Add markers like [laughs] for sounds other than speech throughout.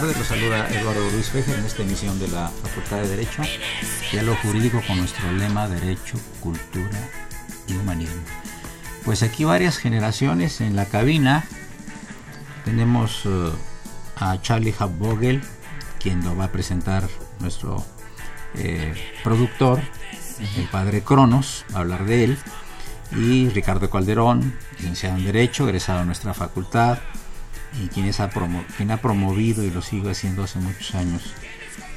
Tardes, los saluda Eduardo Luis Fejer en esta emisión de la Facultad de Derecho, lo Jurídico con nuestro lema Derecho, Cultura y Humanismo. Pues aquí varias generaciones en la cabina. Tenemos eh, a Charlie Habvogel, quien lo va a presentar nuestro eh, productor, el padre Cronos, a hablar de él. Y Ricardo Calderón, licenciado en Derecho, egresado a nuestra facultad, y quien, ha quien ha promovido y lo sigue haciendo hace muchos años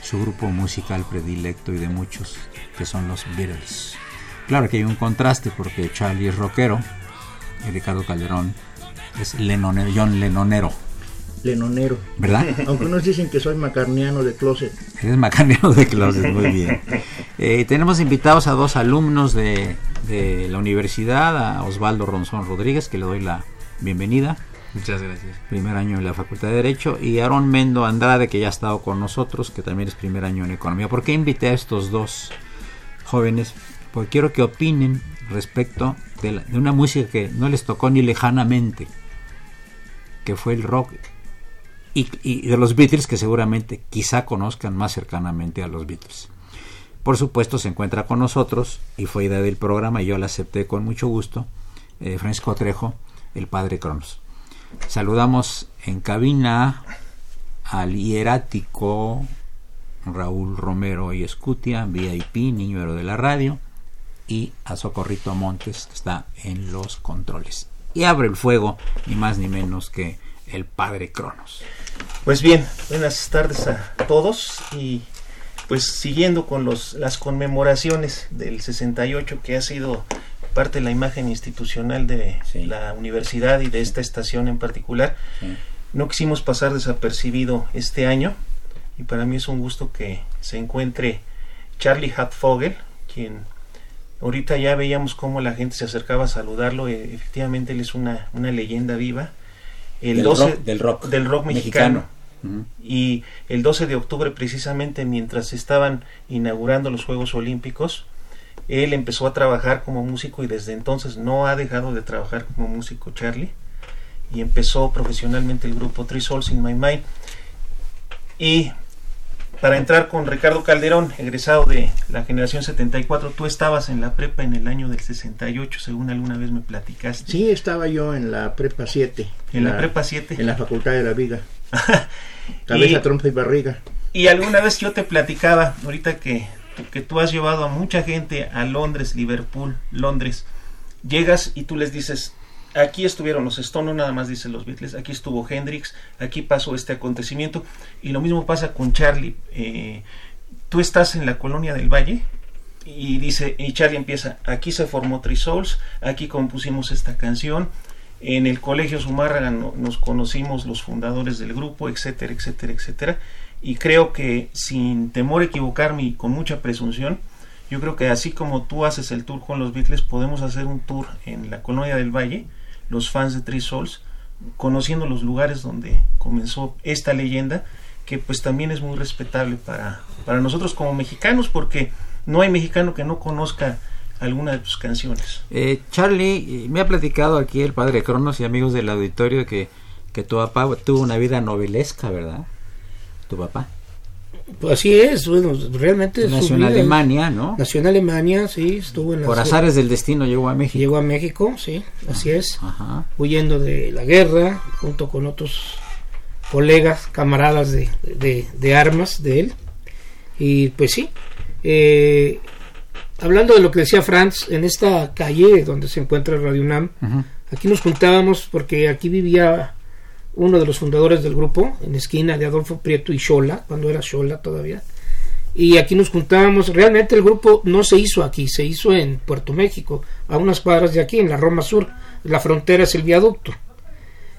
su grupo musical predilecto y de muchos, que son los Beatles. Claro que hay un contraste porque Charlie es rockero y Ricardo Calderón es lenonero, John Lenonero. Lenonero. ¿Verdad? [laughs] Aunque unos dicen que soy macarniano de closet. Eres macarniano de closet, muy bien. Eh, tenemos invitados a dos alumnos de, de la universidad, a Osvaldo Ronzón Rodríguez, que le doy la bienvenida. Muchas gracias. Primer año en la Facultad de Derecho. Y Aaron Mendo Andrade, que ya ha estado con nosotros, que también es primer año en Economía. ¿Por qué invité a estos dos jóvenes? Porque quiero que opinen respecto de, una música que no les tocó ni lejanamente, que fue el rock. Y, de los Beatles, que seguramente quizá conozcan más cercanamente a los Beatles. Por supuesto, se encuentra con nosotros y fue idea del programa y yo la acepté con mucho gusto. Eh, Francisco Trejo, el padre Cronos. Saludamos en cabina al hierático Raúl Romero y Escutia, VIP, niño de la radio, y a Socorrito Montes, que está en los controles. Y abre el fuego, ni más ni menos que el padre Cronos. Pues bien, buenas tardes a todos y pues siguiendo con los, las conmemoraciones del 68 que ha sido parte de la imagen institucional de la universidad y de esta estación en particular. No quisimos pasar desapercibido este año y para mí es un gusto que se encuentre Charlie Hatfogel, quien ahorita ya veíamos cómo la gente se acercaba a saludarlo. E, efectivamente, él es una, una leyenda viva. El del, 12, rock, del, rock, del rock mexicano. Y el 12 de octubre, precisamente mientras estaban inaugurando los Juegos Olímpicos, él empezó a trabajar como músico y desde entonces no ha dejado de trabajar como músico Charlie y empezó profesionalmente el grupo Three Souls in My Mind. Y para entrar con Ricardo Calderón, egresado de la generación 74, tú estabas en la prepa en el año del 68, según alguna vez me platicaste. Sí, estaba yo en la prepa 7. En la, prepa 7. En la Facultad de la Viga. [laughs] Cabeza, trompa y barriga. Y alguna vez yo te platicaba, ahorita que que tú has llevado a mucha gente a Londres, Liverpool, Londres. Llegas y tú les dices, aquí estuvieron los Stones, nada más dicen los Beatles, aquí estuvo Hendrix, aquí pasó este acontecimiento. Y lo mismo pasa con Charlie. Eh, tú estás en la colonia del Valle y dice, y Charlie empieza, aquí se formó Three Souls, aquí compusimos esta canción, en el colegio Zumárraga nos conocimos los fundadores del grupo, etcétera, etcétera, etcétera y creo que sin temor a equivocarme y con mucha presunción, Yo creo que así como tú haces el tour con los Beatles, podemos hacer un tour en la colonia del Valle, los fans de Three Souls, conociendo los lugares donde comenzó esta leyenda, que pues también es muy respetable para, para nosotros como mexicanos, porque no hay mexicano que no conozca alguna de tus canciones. Eh, Charlie, me ha platicado aquí el padre Cronos y amigos del auditorio que, que tu papá tuvo una vida novelesca, ¿verdad? Tu papá. Pues así es, bueno, realmente... Nació en Alemania, ¿no? Nació en Alemania, sí, estuvo en la... Por azares del destino llegó a México. Llegó a México, sí, así es, Ajá. huyendo de la guerra, junto con otros colegas, camaradas de, de- de armas de él. Y pues sí, eh, hablando de lo que decía Franz, en esta calle donde se encuentra Radio UNAM, Ujú. aquí nos juntábamos porque aquí vivía uno de los fundadores del grupo, en esquina de Adolfo Prieto y Xola, cuando era Xola todavía. Y aquí nos juntábamos. Realmente el grupo no se hizo aquí, se hizo en Puerto México, a unas cuadras de aquí, en la Roma Sur. La frontera es el viaducto.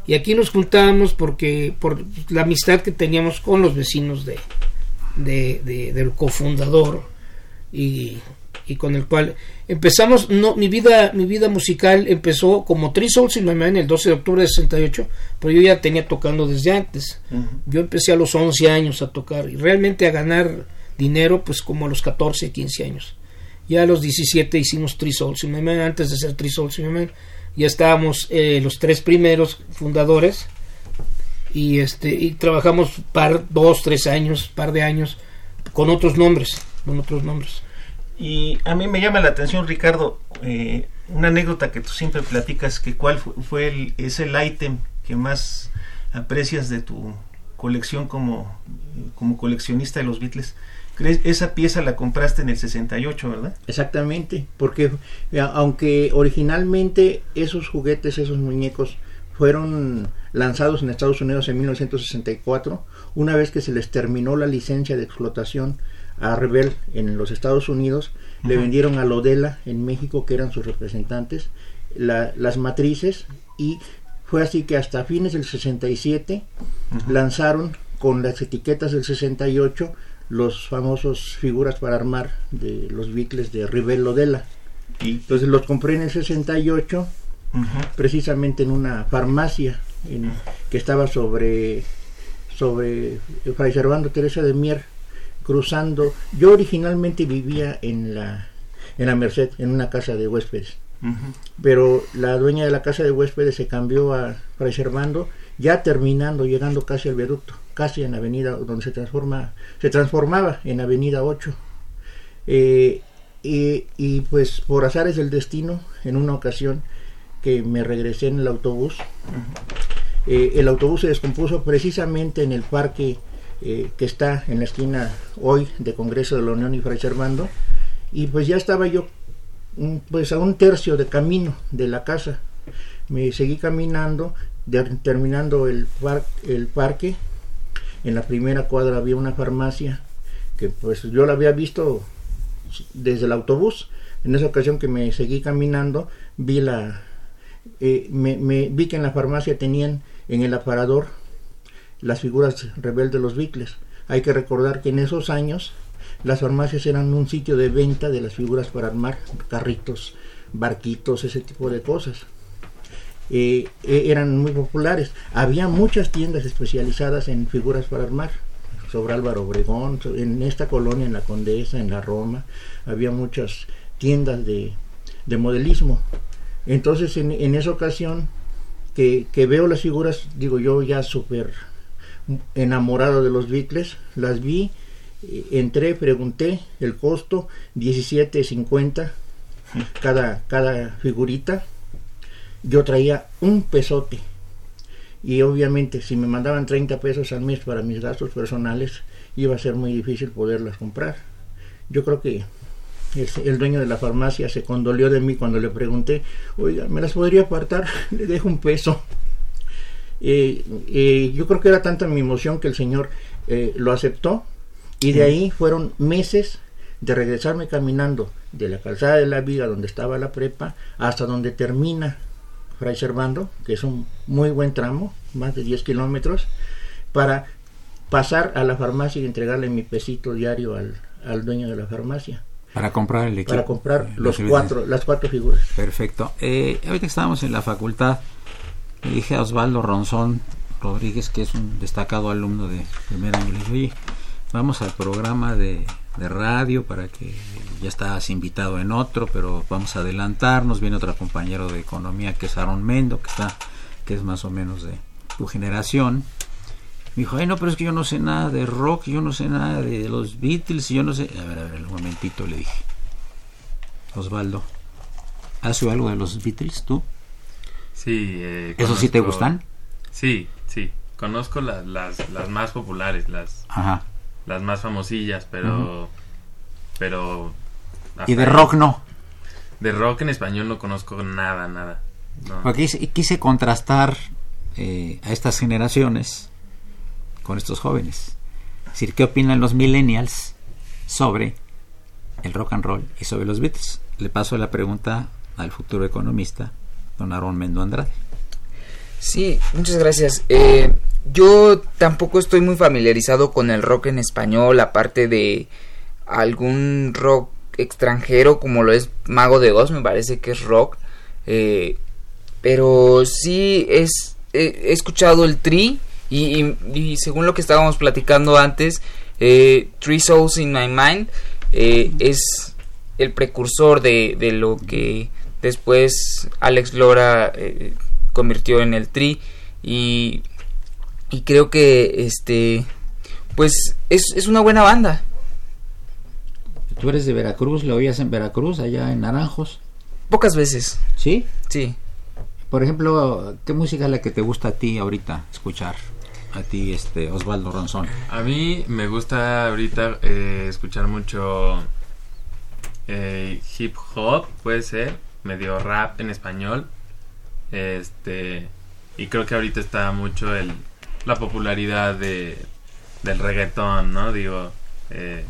Y aquí nos juntábamos porque por la amistad que teníamos con los vecinos de- del cofundador y, y con el cual empezamos no mi vida mi vida musical empezó como Three Souls in My Mind el 12 de octubre de 68 pero yo ya tenía tocando desde antes. Yo empecé a los 11 años a tocar y realmente a ganar dinero pues como a los 14 15 años. Ya a los 17 hicimos Three Souls in My Mind antes de ser Three Souls in My Mind ya estábamos eh, los tres primeros fundadores y este y trabajamos par dos tres años par de años con otros nombres con otros nombres Y a mí me llama la atención, Ricardo, eh, una anécdota que tú siempre platicas, que cuál fu- fue el, es el que más aprecias de tu colección como, como coleccionista de los Beatles. Esa pieza la compraste en el 68, ¿verdad? Exactamente, porque eh, aunque originalmente esos juguetes, esos muñecos fueron lanzados en Estados Unidos en 1964, una vez que se les terminó la licencia de explotación a Rebel en los Estados Unidos, le vendieron a Lodela en México, que eran sus representantes, la- las matrices y fue así que hasta fines del 67 Ujú. lanzaron con las etiquetas del 68 los famosos figuras para armar de los Beatles de Rebel Lodela. Y, Entonces los compré en el 68 ujú. precisamente en una farmacia en- que estaba sobre sobre Fray Servando Teresa de Mier cruzando. Yo originalmente vivía en la en la Merced en una casa de huéspedes. Pero la dueña de la casa de huéspedes se cambió a Fray Servando ya terminando llegando casi al viaducto casi en la avenida donde se transforma se transformaba en avenida 8 Eh, y, y, pues por azares del destino en una ocasión que me regresé en el autobús eh, el autobús se descompuso precisamente en el parque eh, que está en la esquina hoy de Congreso de la Unión y Fray Servando y pues ya estaba yo pues a un tercio de camino de la casa. Me seguí caminando terminando el, par- el parque. En la primera cuadra había una farmacia que pues yo la había visto desde el autobús. En esa ocasión que me seguí caminando vi la eh, me- vi que en la farmacia tenían en el aparador las figuras rebeldes de los Beatles hay que recordar que en esos años las farmacias eran un sitio de venta de las figuras para armar carritos barquitos ese tipo de cosas eh, eh, eran muy populares. Había muchas tiendas especializadas en figuras para armar. Sobre Álvaro Obregón, en esta colonia, en la Condesa, en la Roma, había muchas tiendas de, de modelismo. Entonces, en, en esa ocasión que, que veo las figuras, digo yo ya súper enamorado de los Beatles, las vi, entré, pregunté el costo, 17.50 cada, cada figurita. Yo traía un pesote y obviamente si me mandaban 30 pesos al mes para mis gastos personales iba a ser muy difícil poderlas comprar. Yo creo que el dueño de la farmacia se condolió de mí cuando le pregunté oiga me las podría apartar [laughs] le dejo un peso Eh, eh, yo creo que era tanta mi emoción que el señor eh, lo aceptó y de ahí fueron meses de regresarme caminando de la calzada de la viga donde estaba la prepa hasta donde termina Fray Servando, que es un muy buen tramo, más de 10 kilómetros, para pasar a la farmacia y entregarle mi pesito diario al, al dueño de la farmacia. Para comprar el equipo. para comprar Eh, los cuatro, las cuatro figuras. Perfecto. Eh, ahorita estábamos en la facultad, le dije a Osvaldo Ronzón Rodríguez, que es un destacado alumno de primer año, le dije, oye, vamos al programa de, de radio para que ya estás invitado en otro, pero vamos a adelantarnos. Viene otro compañero de economía que es Aaron Mendo, que está, que es más o menos de tu generación. Me dijo, ay no, pero es que yo no sé nada de rock, yo no sé nada de los Beatles, y yo no sé... A ver, a ver, un momentito, le dije. Osvaldo, ¿has algo de los Beatles tú? Sí. eh, ¿Eso sí te gustan? Sí, sí. Conozco las, las, las más populares, las, Ajá. las más famosillas, pero... Pero... Y de rock no. De rock en español no conozco nada, nada. No. Porque quise, quise contrastar eh, a estas generaciones con estos jóvenes. Es decir, ¿qué opinan los millennials sobre el rock and roll y sobre los Beatles? Le paso la pregunta al futuro economista, don Aaron Mendo Andrade. Sí, muchas gracias. Eh, yo tampoco estoy muy familiarizado con el rock en español, aparte de algún rock extranjero como lo es Mago de Oz, me parece que es rock. Eh, pero sí es he escuchado el Tri y, según lo que estábamos platicando antes, eh, Three Souls in My Mind eh, es el precursor de lo que después Alex Lora eh, convirtió en el Tri y, y creo que este pues es, es una buena banda. Tú eres de Veracruz, lo oías en Veracruz, allá en Naranjos, Pocas veces, ¿sí? sí. Por ejemplo, ¿qué música es la que te gusta a ti ahorita escuchar? A ti, este, Osvaldo Ronzón. A mí me gusta ahorita eh, escuchar mucho eh, hip hop, puede ser, medio rap en español. Este, y creo que ahorita está mucho el, la popularidad de, del reggaetón, ¿no? Digo, eh,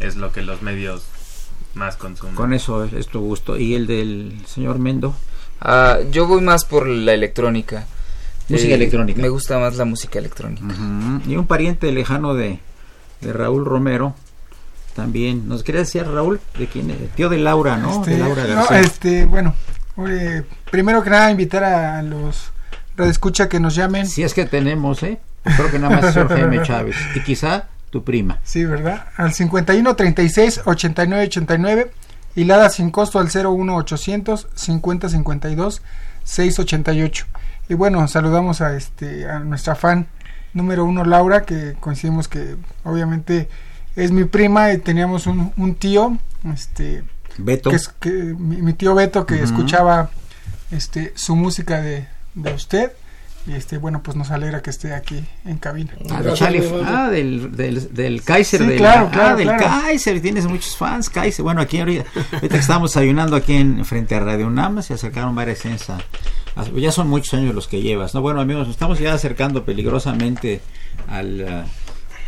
es lo que los medios más consumen. Con eso es, es tu gusto. ¿Y el del señor Mendo? Ah, yo voy más por la electrónica. Música electrónica. Me gusta más la música electrónica. Y un pariente lejano de, de Raúl Romero también. ¿Nos quería decir Raúl? ¿De quién? es? Tío de Laura, ¿no? Este, de Laura no, García. este, bueno, eh, primero que nada invitar a los radioescucha que nos llamen. Si es que tenemos, ¿eh? Creo que nada más es Jaime [laughs] Chávez. Y quizá tu prima. Sí, ¿verdad? Al 51 36 89 89 y la sin costo al 01 800 50 52 688. Y bueno, saludamos a este a nuestra fan número uno Laura que coincidimos que obviamente es mi prima y teníamos un, un tío este Beto. que es que mi, mi tío Beto que escuchaba este su música de, de usted y este bueno pues nos alegra que esté aquí en cabina Ah, ah, del, del, del Kaiser. Sí, de claro, la- claro, ah, del claro. Kaiser. Tienes muchos fans, Kaiser. Bueno, aquí ahorita, ahorita que estamos ayunando aquí en frente a Radio UNAM, se acercaron varias a- Ya son muchos años los que llevas. No, bueno, amigos, nos estamos ya acercando peligrosamente al,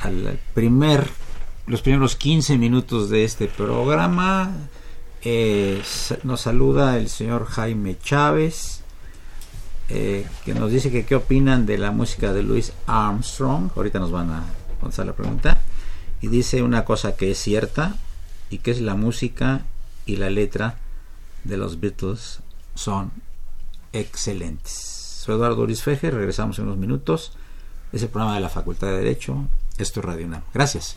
al primer, los primeros 15 minutos de este programa. Eh, nos saluda el señor Jaime Chávez eh, que nos dice que qué opinan de la música de Louis Armstrong. Ahorita nos van a contestar la pregunta. Y dice una cosa que es cierta y que es la música y la letra de los Beatles son excelentes. Soy Eduardo Luis Feje, regresamos en unos minutos. Es el programa de la Facultad de Derecho. Esto es Radio UNAM. Gracias.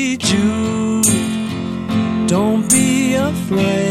flame.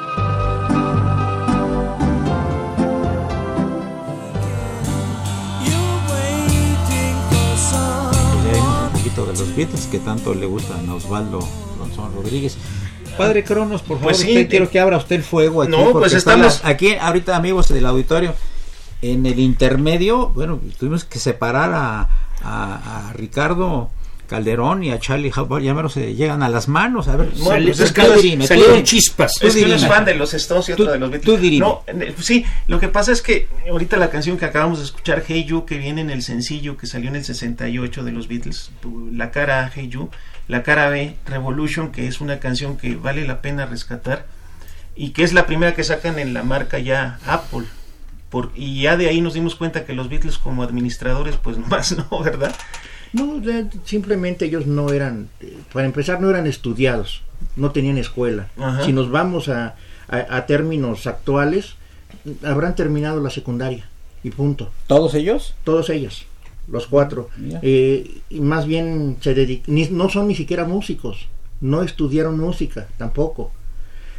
Poquito de los Beatles que tanto le gustan a Osvaldo González Rodríguez. Padre Cronos, por favor, Pues sí, usted, te- quiero que abra usted el fuego aquí. No, pues estamos- aquí, ahorita, amigos del auditorio, en el intermedio, bueno, tuvimos que separar a, a- a Ricardo Calderón y a Charlie Hubbard, ya menos se llegan a las manos. A ver, Bueno, pues tú es que dirime, salieron dirime. chispas. Tú Es que uno es dirime. fan de los Stones y otro Tú- de los Beatles. tú. No, eh, sí, lo que pasa es que ahorita la canción que acabamos de escuchar, Hey You, que viene en el sencillo que salió en el 68 de los Beatles, tu- la cara A, Hey You, la cara B, Revolution, que es una canción que vale la pena rescatar y que es la primera que sacan en la marca ya Apple. Por, y ya de ahí nos dimos cuenta que los Beatles como administradores, pues [laughs] más no, ¿verdad? No, simplemente ellos no eran, para empezar, no eran estudiados, no tenían escuela. Ajá. Si nos vamos a, a- a términos actuales, habrán terminado la secundaria y punto. ¿Todos ellos? Todos ellos, los cuatro. Eh, y más bien se dedic- ni- no son ni siquiera músicos, no estudiaron música tampoco.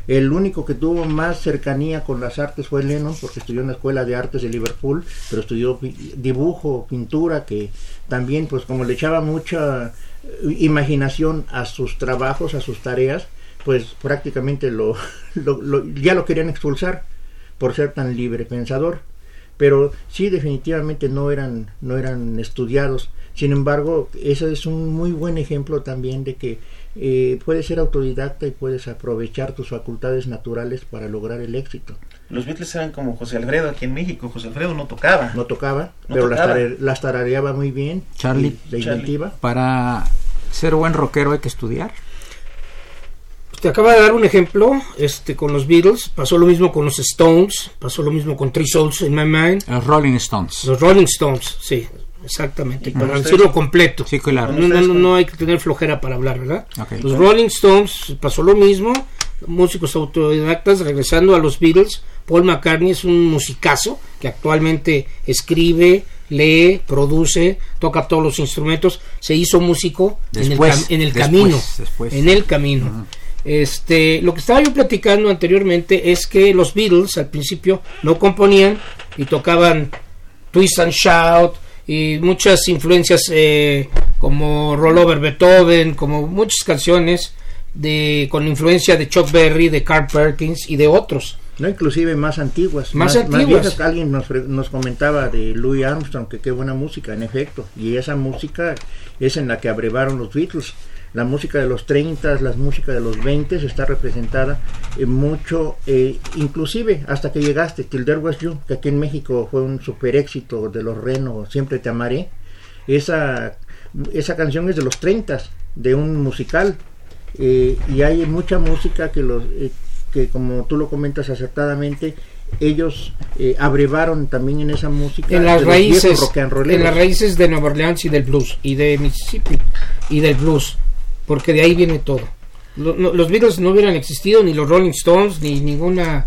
El único que tuvo más cercanía con las artes fue Lennon, porque estudió en la Escuela de Artes de Liverpool, pero estudió dibujo, pintura, que también, pues como le echaba mucha eh, imaginación a sus trabajos, a sus tareas, pues prácticamente [laughs] lo- ya lo querían expulsar por ser tan libre pensador. Pero sí, definitivamente no eran, no eran estudiados. Sin embargo, ese es un muy buen ejemplo también de que eh, puedes ser autodidacta y puedes aprovechar tus facultades naturales para lograr el éxito. Los Beatles eran como José Alfredo aquí en México. José Alfredo no tocaba. No tocaba, No pero las, tarareaba muy bien. Charlie. y La inventiva. Para ser buen rockero hay que estudiar. Te acaba de dar un ejemplo este, con los Beatles. Pasó lo mismo con los Stones. Pasó lo mismo con Three Souls in My Mind. Los Rolling Stones. Los Rolling Stones, sí, exactamente. Para ustedes? decirlo completo. Sí, claro. No, no, no, hay que tener flojera para hablar, ¿verdad? Los Rolling Stones pasó lo mismo. Músicos autodidactas regresando a los Beatles. Paul McCartney es un musicazo que actualmente escribe, lee, produce, toca todos los instrumentos. Se hizo músico en el, Después, en el después, camino. después. En el camino. Este, lo que estaba yo platicando anteriormente es que los Beatles al principio no componían y tocaban Twist and Shout y muchas influencias eh, como Rollover Beethoven, como muchas canciones de con influencia de Chuck Berry, de Carl Perkins y de otros. No, inclusive más antiguas. Más antiguas. viejas. Alguien nos, nos comentaba de Louis Armstrong, que qué buena música, en efecto. Y esa música es en la que abrevaron los Beatles. La música de los 30, la música de los 20 está representada en mucho, eh, inclusive hasta que llegaste, Till There You, que aquí en México fue un super éxito de los Reno, Siempre Te Amaré. Esa, esa canción es de los 30, de un musical. Eh, y hay mucha música que los eh, que como tú lo comentas acertadamente ellos eh, abrevaron también en esa música En las raíces, en las raíces de Nueva Orleans y del blues y de Mississippi y del blues, porque de ahí viene todo. Lo- no- los Beatles no hubieran existido ni los Rolling Stones ni ninguna,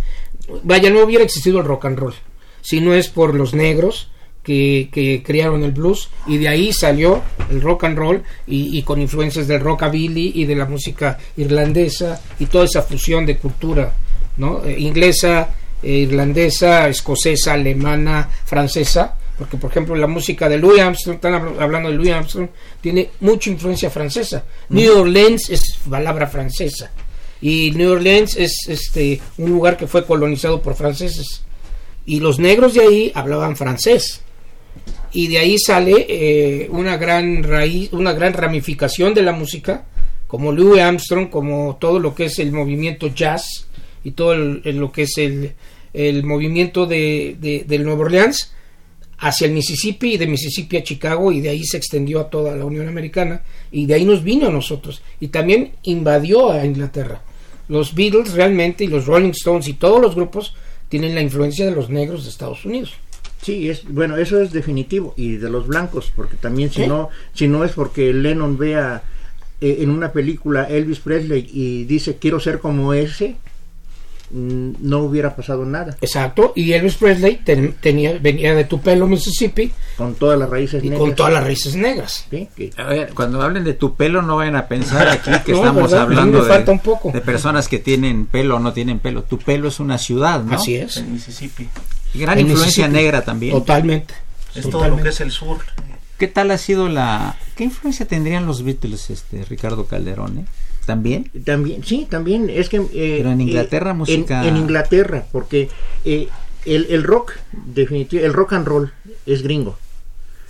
vaya, no hubiera existido el rock and roll, si no es por los negros que, que crearon el blues y de ahí salió el rock and roll y, y con influencias del rockabilly y de la música irlandesa y toda esa fusión de cultura, ¿no? Eh, inglesa, irlandesa, escocesa, alemana, francesa, porque por ejemplo la música de Louis Armstrong, están habl- hablando de Louis Armstrong, tiene mucha influencia francesa. New Orleans es palabra francesa y New Orleans es este un lugar que fue colonizado por franceses y los negros de ahí hablaban francés y de ahí sale eh, una gran raíz, una gran ramificación de la música, como Louis Armstrong, como todo lo que es el movimiento jazz y todo el- el- lo que es el, el movimiento de, de- del Nueva Orleans hacia el Mississippi y de Mississippi a Chicago y de ahí se extendió a toda la Unión Americana y de ahí nos vino a nosotros y también invadió a Inglaterra. Los Beatles realmente y los Rolling Stones y todos los grupos tienen la influencia de los negros de Estados Unidos. Sí, es bueno, eso es definitivo y de los blancos, porque también si ¿Eh? no si no es porque Lennon vea eh, en una película Elvis Presley y dice quiero ser como ese, no hubiera pasado nada. Exacto, y Elvis Presley ten- tenía, venía de Tupelo, Mississippi, Con todas las raíces y negras. con todas las raíces negras. Sí, que- A ver, cuando hablen de tu pelo no vayan a pensar aquí que [laughs] No, estamos hablando de, falta un poco. de personas que tienen pelo o no tienen pelo. Tu pelo es una ciudad, ¿no? Así es. En Mississippi. Y gran En influencia Mississippi. negra también. Totalmente. Es todo lo que es el sur. ¿Qué tal ha sido la... ¿Qué influencia tendrían los Beatles, este Ricardo Calderón? eh? ¿También? También, sí, también es que... eh, Pero en Inglaterra, eh, en- música- En, Inglaterra, porque eh, el, el rock, definitivamente, el rock and roll es gringo,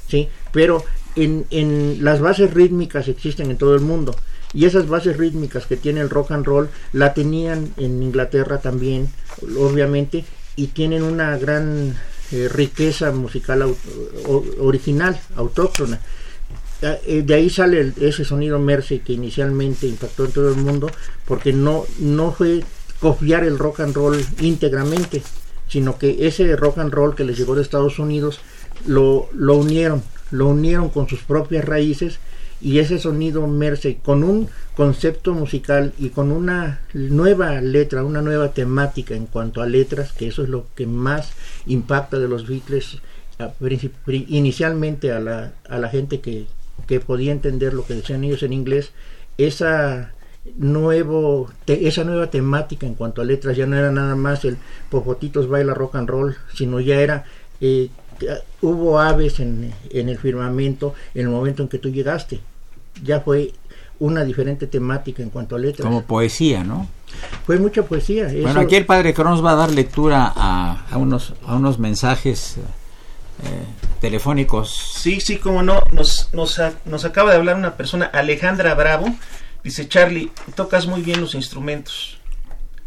¿sí? Pero en, en las bases rítmicas existen en todo el mundo. Y esas bases rítmicas que tiene el rock and roll la tenían en Inglaterra también, obviamente, y tienen una gran eh, riqueza musical au- o- original, autóctona. Eh, de ahí sale el- ese sonido Mersey que inicialmente impactó en todo el mundo porque no no fue copiar el rock and roll íntegramente sino que ese rock and roll que les llegó de Estados Unidos lo, lo unieron lo unieron con sus propias raíces y ese sonido Mersey con un concepto musical y con una nueva letra, una nueva temática en cuanto a letras, que eso es lo que más impacta de los Beatles inicialmente a la, a la gente que, que podía entender lo que decían ellos en inglés, esa nuevo te- esa nueva temática en cuanto a letras ya no era nada más el Popotitos baila rock and roll, sino ya era eh, hubo aves en, en el firmamento en el momento en que tú llegaste. Ya fue una diferente temática en cuanto a letras. Como poesía, ¿no? Fue mucha poesía. Bueno, eso- aquí el padre Cronos va a dar lectura a, a unos, a unos mensajes eh, telefónicos. Sí, sí, como no, nos, nos, nos acaba de hablar una persona, Alejandra Bravo, dice Charlie, tocas muy bien los instrumentos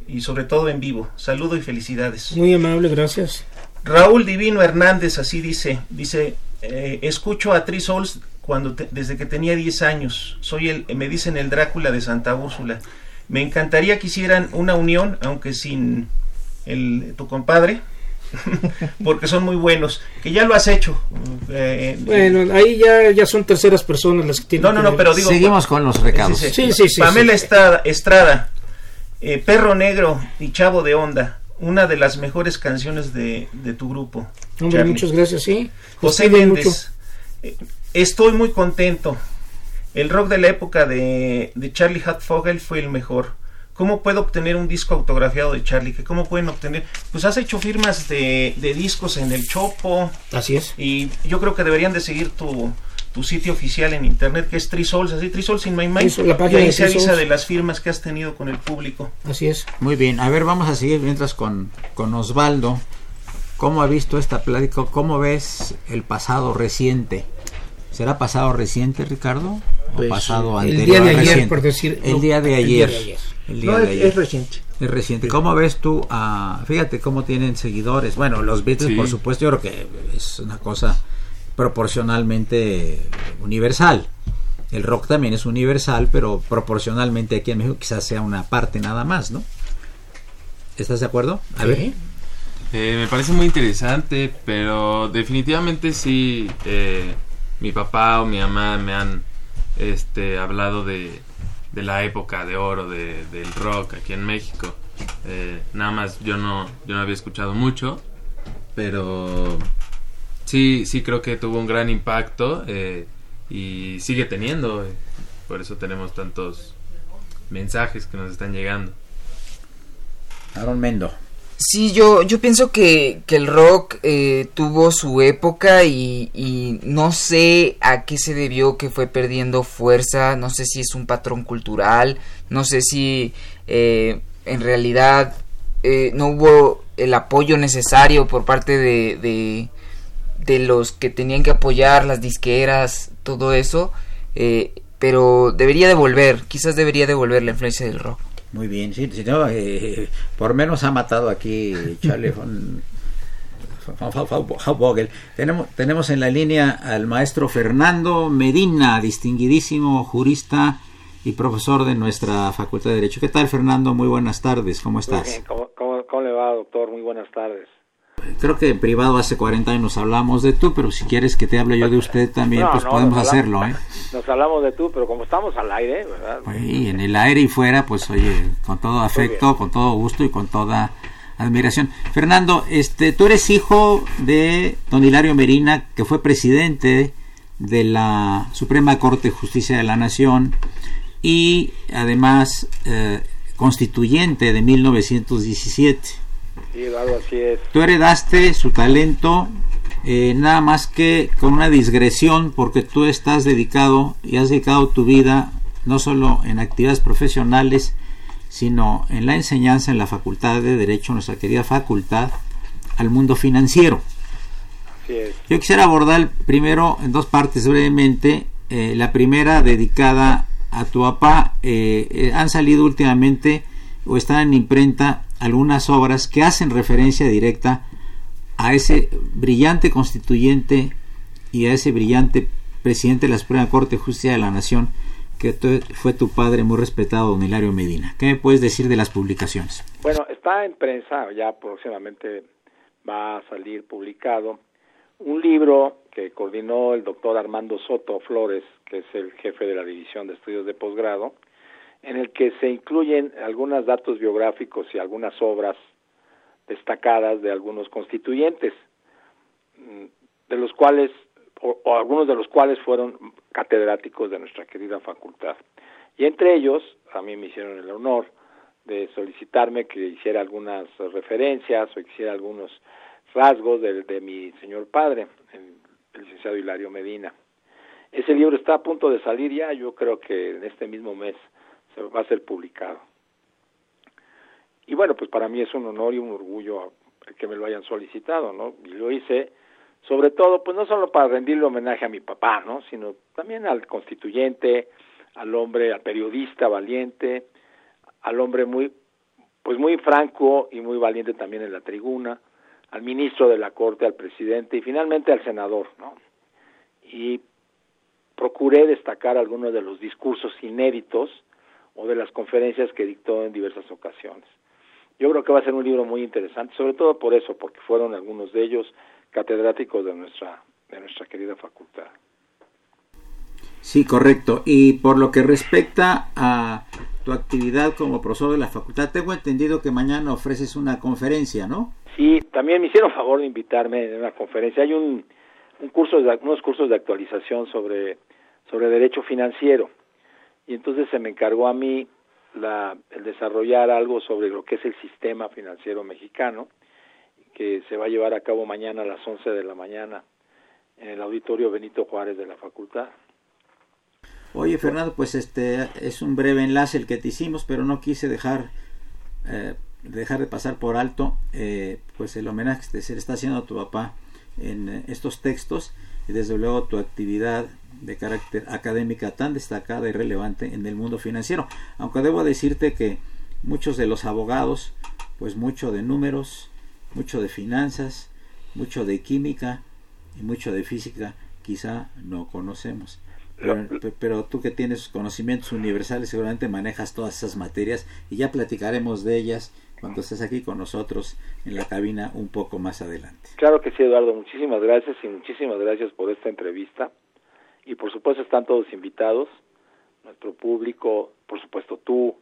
y sobre todo en vivo. Saludo y felicidades. Muy amable, gracias. Raúl Divino Hernández así dice, dice, eh, escucho a Three Souls cuando te- desde que tenía 10 años. Soy el, me dicen el Drácula de Santa Úrsula. Me encantaría que hicieran una unión, aunque sin el, tu compadre, [laughs] porque son muy buenos. Que ya lo has hecho. eh, Bueno, ahí ya, ya son terceras personas las que tienen No, no, que no, pero digo. Seguimos con los recados. Sí, Sí, sí, sí, Pamela sí. Estrada, Estrada, eh, Perro Negro y Chavo de Onda. Una de las mejores canciones de, de tu grupo. Hombre, muchas gracias, sí. José Méndez. eh, Estoy muy contento. El rock de la época de, de Charlie Hatfogel fue el mejor. ¿Cómo puedo obtener un disco autografiado de Charlie? ¿Que ¿Cómo pueden obtener? Pues has hecho firmas de, de discos en el Chopo. Así es. Y yo creo que deberían de seguir tu, tu sitio oficial en internet, que es Three Souls, así, Three Souls in My Mind. Eso, la y página ahí de se avisa de las firmas que has tenido con el público. Así es. Muy bien, a ver, vamos a seguir mientras con, con Osvaldo. ¿Cómo ha visto esta plática? ¿Cómo ves el pasado reciente? ¿Será pasado reciente, Ricardo? ¿O Pues, pasado el anterior? día de ayer, reciente? por decir- El no, día de el día ayer. de ayer. El día no, de es, ayer. es reciente. Es reciente. ¿Cómo ves tú a... Fíjate cómo tienen seguidores. Bueno, los Beatles, Sí. por supuesto, yo creo que es una cosa proporcionalmente universal. El rock también es universal, pero proporcionalmente aquí en México quizás sea una parte nada más, ¿no? ¿Estás de acuerdo? A ver. Sí. Eh, me parece muy interesante, pero definitivamente sí, eh, mi papá o mi mamá me han este, hablado de, de la época de oro de- del rock aquí en México. Eh, nada más yo no, yo no había escuchado mucho, pero sí, sí creo que tuvo un gran impacto eh, y sigue teniendo. eh, por eso tenemos tantos mensajes que nos están llegando. Aaron Mendo. Sí, yo, yo pienso que, que el rock eh, tuvo su época y, no sé a qué se debió que fue perdiendo fuerza, no sé si es un patrón cultural, no sé si eh, en realidad eh, no hubo el apoyo necesario por parte de, de, los que tenían que apoyar las disqueras, todo eso, eh, pero debería de volver, quizás debería de volver la influencia del rock. Muy bien, sí, si no, eh, por menos ha matado aquí Charlie von, Vogel. Tenemos, tenemos en la línea al maestro Fernando Medina, distinguidísimo jurista y profesor de nuestra Facultad de Derecho. ¿Qué tal, Fernando? Muy buenas tardes, ¿cómo Muy estás? bien, ¿Cómo, cómo, cómo le va, doctor? Muy buenas tardes. Creo que en privado hace 40 años hablamos de tú, pero si quieres que te hable yo de usted también, No, pues no, podemos hacerlo, ¿eh? [laughs] Nos hablamos de tú, pero como estamos al aire, ¿verdad? Y en el aire y fuera, pues oye, con todo afecto, con todo gusto y con toda admiración. Fernando, este, tú eres hijo de don Hilario Merina, que fue presidente de la Suprema Corte de Justicia de la Nación y además eh, constituyente de 1917. Sí, Eduardo, así es. Tú heredaste su talento, eh, nada más que con una digresión, porque tú estás dedicado y has dedicado tu vida no solo en actividades profesionales, sino en la enseñanza en la Facultad de Derecho, nuestra querida facultad, al mundo financiero. Así es. Yo quisiera abordar primero en dos partes brevemente. Eh, la primera dedicada a tu papá. Eh, han salido últimamente o están en imprenta algunas obras que hacen referencia directa a ese brillante constituyente y a ese brillante presidente de la Suprema Corte de Justicia de la Nación que fue tu padre muy respetado, don Hilario Medina. ¿Qué me puedes decir de las publicaciones? Bueno, está en prensa, ya próximamente va a salir publicado un libro que coordinó el doctor Armando Soto Flores, que es el jefe de la División de Estudios de Posgrado, en el que se incluyen algunos datos biográficos y algunas obras destacadas de algunos constituyentes, mm, de los cuales, o, algunos de los cuales fueron catedráticos de nuestra querida facultad. Y entre ellos, a mí me hicieron el honor de solicitarme que hiciera algunas referencias o que hiciera algunos rasgos de, de mi señor padre, el, el licenciado Hilario Medina. Ese libro está a punto de salir ya, yo creo que en este mismo mes se va a ser publicado. Y bueno, pues para mí es un honor y un orgullo que me lo hayan solicitado, ¿no? Y lo hice sobre todo, pues no solo para rendirle homenaje a mi papá, ¿no? Sino también al constituyente, al hombre, al periodista valiente, al hombre muy, pues muy franco y muy valiente también en la tribuna, al ministro de la Corte, al presidente y finalmente al senador, ¿no? Y procuré destacar algunos de los discursos inéditos o de las conferencias que dictó en diversas ocasiones. Yo creo que va a ser un libro muy interesante, sobre todo por eso, porque fueron algunos de ellos catedráticos de nuestra de nuestra querida facultad. Sí, correcto. Y por lo que respecta a tu actividad como profesor de la facultad, tengo entendido que mañana ofreces una conferencia, ¿no? Sí, también me hicieron favor de invitarme en una conferencia. Hay un, un curso de, unos cursos de actualización sobre sobre derecho financiero y entonces se me encargó a mí el desarrollar algo sobre lo que es el sistema financiero mexicano que se va a llevar a cabo mañana a las 11 de la mañana en el auditorio Benito Juárez de la facultad. Oye, Fernando, pues este es un breve enlace el que te hicimos, pero no quise dejar eh, dejar de pasar por alto eh, pues el homenaje que se le está haciendo a tu papá en eh, estos textos y desde luego tu actividad de carácter académica tan destacada y relevante en el mundo financiero. Aunque debo decirte que muchos de los abogados, pues mucho de números, mucho de finanzas, mucho de química y mucho de física quizá no conocemos. Pero, pero, tú que tienes conocimientos universales seguramente manejas todas esas materias y ya platicaremos de ellas cuando estés aquí con nosotros en la cabina un poco más adelante. Claro que sí, Eduardo. Muchísimas gracias y muchísimas gracias por esta entrevista. Y por supuesto están todos invitados, nuestro público, por supuesto tú,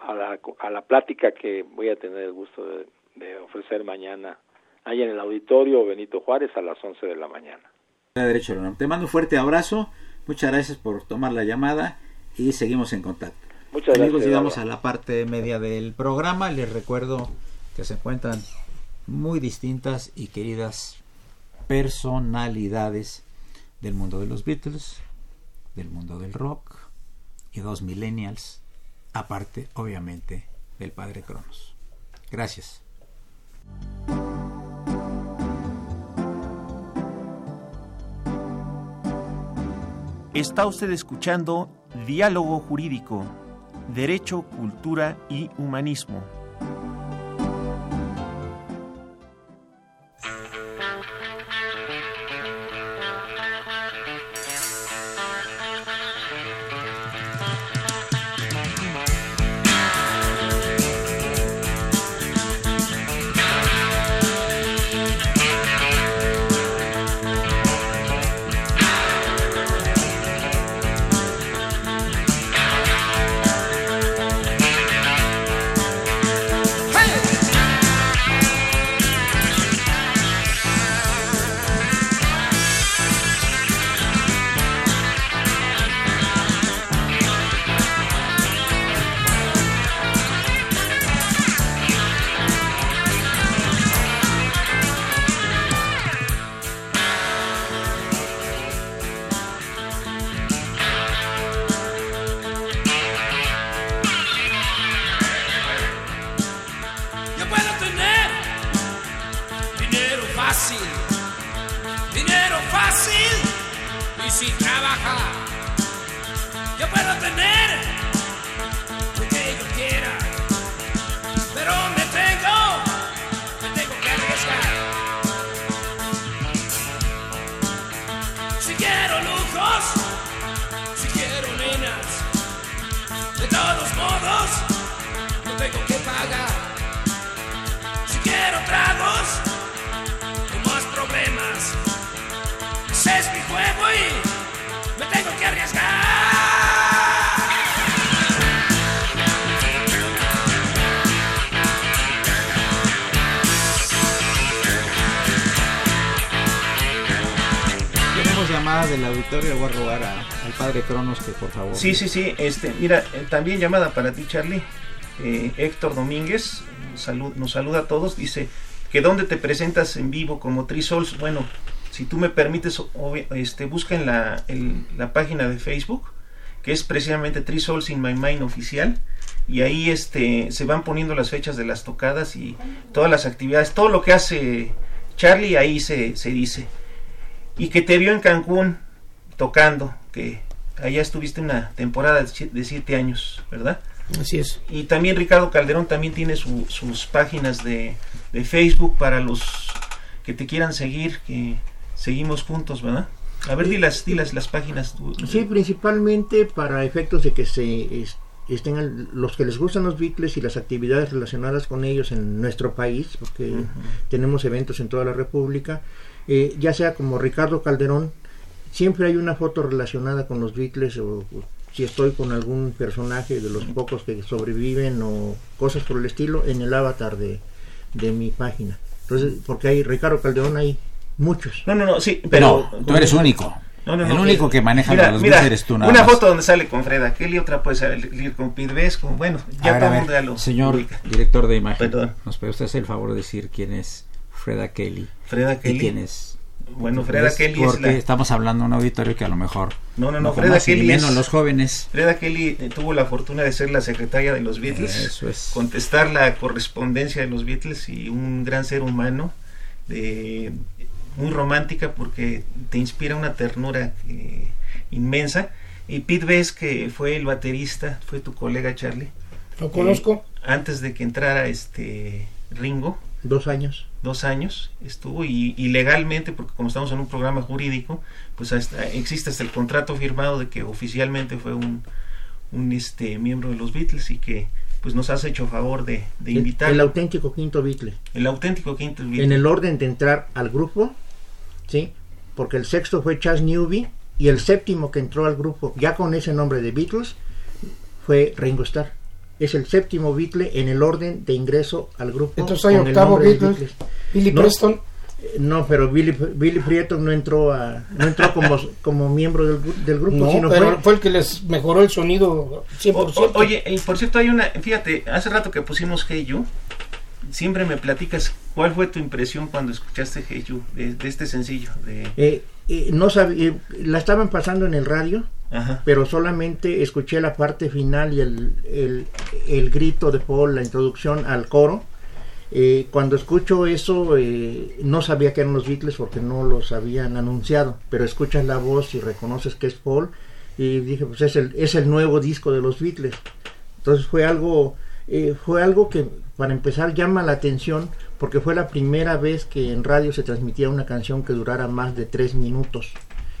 a la, a la plática que voy a tener el gusto de, de ofrecer mañana ahí en el auditorio Benito Juárez a las 11 de la mañana. Derecho, Te mando un fuerte abrazo, muchas gracias por tomar la llamada y seguimos en contacto. Muchas Amigos, gracias. llegamos a la parte media del programa. Les recuerdo que se encuentran muy distintas y queridas personalidades del mundo de los Beatles, del mundo del rock y dos millennials, aparte obviamente del padre Cronos. Gracias. Está usted escuchando Diálogo Jurídico, Derecho, Cultura y Humanismo. Sí, sí, sí. Este, mira, eh, también llamada para ti, Charlie. Eh, Héctor Domínguez salud, nos saluda a todos. Dice que dónde te presentas en vivo como Trisols. Bueno, si tú me permites, este, busca en la, la página de Facebook, que es precisamente Trisols in My Mind oficial. Y ahí este, se van poniendo las fechas de las tocadas y todas las actividades. Todo lo que hace Charlie ahí se, se dice. Y que te vio en Cancún tocando, que allá estuviste una temporada de sie- de siete años, ¿verdad? Así es. Y también Ricardo Calderón también tiene su- sus páginas de, de Facebook para los que te quieran seguir, que seguimos juntos, ¿verdad? A ver, di las, di las, las páginas. Sí, principalmente para efectos de que se es- estén los que les gustan los Beatles y las actividades relacionadas con ellos en nuestro país, porque tenemos eventos en toda la República, eh, ya sea como Ricardo Calderón, siempre hay una foto relacionada con los Beatles o, o si estoy con algún personaje de los pocos que sobreviven o cosas por el estilo en el avatar de, de mi página. Entonces, porque hay Ricardo Calderón hay muchos. No, no, no, sí, pero... No, tú eres único. No, no, el no, único eh, que maneja mira, los mira, Beatles eres tú nada Una más. foto donde sale con Freda Kelly, otra puede salir con Pete Best, con, bueno, ya todo a el mundo ya lo señor ubica. director de imagen, Perdón. ¿nos puede usted hacer el favor de decir quién es Freda Kelly? Freda ¿Y Kelly. quién es? Bueno, Freda Es Kelly es la... estamos hablando de un auditorio que a lo mejor No, no, no, Freda Kelly menos es- los jóvenes. Freda Kelly eh, tuvo la fortuna de ser la secretaria de los Beatles, Eso es. contestar la correspondencia de los Beatles y un gran ser humano, de, muy romántica porque te inspira una ternura eh, inmensa. Y Pete Best, que fue el baterista, fue tu colega Charlie. Lo conozco. Eh, antes de que entrara este Ringo, Dos años. dos años estuvo y, y legalmente, porque como estamos en un programa jurídico, pues hasta, existe hasta el contrato firmado de que oficialmente fue un, un este miembro de los Beatles y que pues nos has hecho favor de, de El, invitar el auténtico quinto Beatle. el auténtico quinto Beatle. en el orden de entrar al grupo, ¿sí? Porque el sexto fue Chas Newby y el séptimo que entró al grupo, ya con ese nombre de Beatles, fue Ringo Starr. Es el séptimo Beatle en el orden de ingreso al grupo. Entonces hay octavo de Beatles, Billy No, Preston. eh, No, pero Billy, Billy Prieto no entró a, no entró como, [laughs] como miembro del, del grupo, No, sino pero fue fue el que les mejoró el sonido 100%. O- o- oye, y por cierto hay una, fíjate, hace rato que pusimos Hey You, siempre me platicas cuál fue tu impresión cuando escuchaste Hey You de, de este sencillo de Eh, eh, no sabía, eh, la estaban pasando en el radio, Pero solamente escuché la parte final y el, el, el grito de Paul, la introducción al coro. Eh, cuando escucho eso, eh, no sabía que eran los Beatles porque no los habían anunciado, pero escuchas la voz y reconoces que es Paul y dije, pues es el, es el nuevo disco de los Beatles. Entonces fue algo, eh, fue algo que para empezar llama la atención porque fue la primera vez que en radio se transmitía una canción que durara más de tres minutos.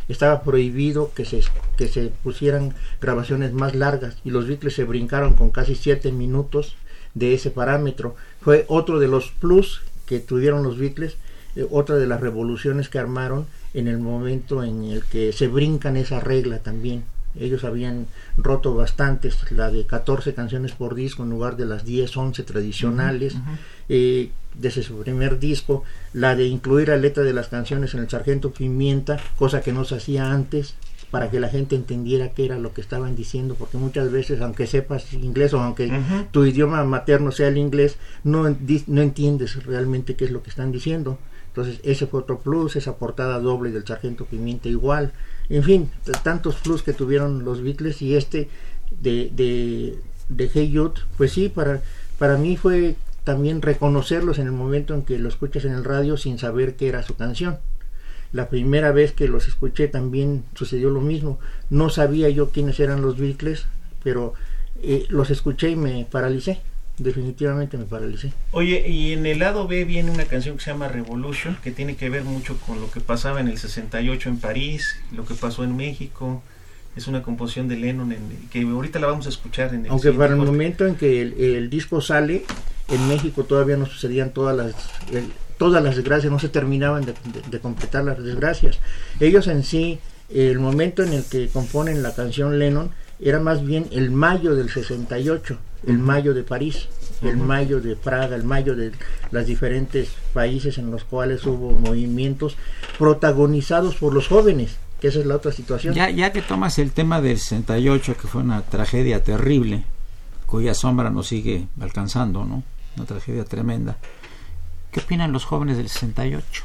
Estaba prohibido que se, que se pusieran grabaciones más largas y los Beatles se brincaron con casi siete minutos de ese parámetro. Fue otro de los plus que tuvieron los Beatles, eh, otra de las revoluciones que armaron en el momento en el que se brincan esa regla también. Ellos habían roto bastantes, la de 14 canciones por disco en lugar de las 10, 11 tradicionales. Eh, desde su primer disco, la de incluir la letra de las canciones en el Sargento Pimienta, cosa que no se hacía antes, para que la gente entendiera qué era lo que estaban diciendo, porque muchas veces, aunque sepas inglés o aunque tu idioma materno sea el inglés, no, no entiendes realmente qué es lo que están diciendo. Entonces, ese fue otro plus, esa portada doble del Sargento Pimienta igual. En fin, tantos plus que tuvieron los Beatles y este de, de, de Hey Jude, pues sí, para, para mí fue también reconocerlos en el momento en que lo escuchas en el radio sin saber que era su canción. La primera vez que los escuché también sucedió lo mismo. No sabía yo quiénes eran los Beatles, pero eh, los escuché y me paralicé. Definitivamente me paralicé. Oye, y en el lado B viene una canción que se llama Revolution, que tiene que ver mucho con lo que pasaba en el 68 en París, lo que pasó en México. Es una composición de Lennon en- que ahorita la vamos a escuchar en el Aunque para el momento en que el, el disco sale, en México todavía no sucedían todas las el- todas las desgracias, no se terminaban de, de- de completar las desgracias. Ellos en sí, el momento en el que componen la canción Lennon, era más bien el mayo del 68, el mayo de París, el mayo de Praga, el mayo de los diferentes países en los cuales hubo movimientos protagonizados por los jóvenes, que esa es la otra situación. Ya, ya que tomas el tema del 68, que fue una tragedia terrible, cuya sombra nos sigue alcanzando, ¿no? Una tragedia tremenda. ¿Qué opinan los jóvenes del 68?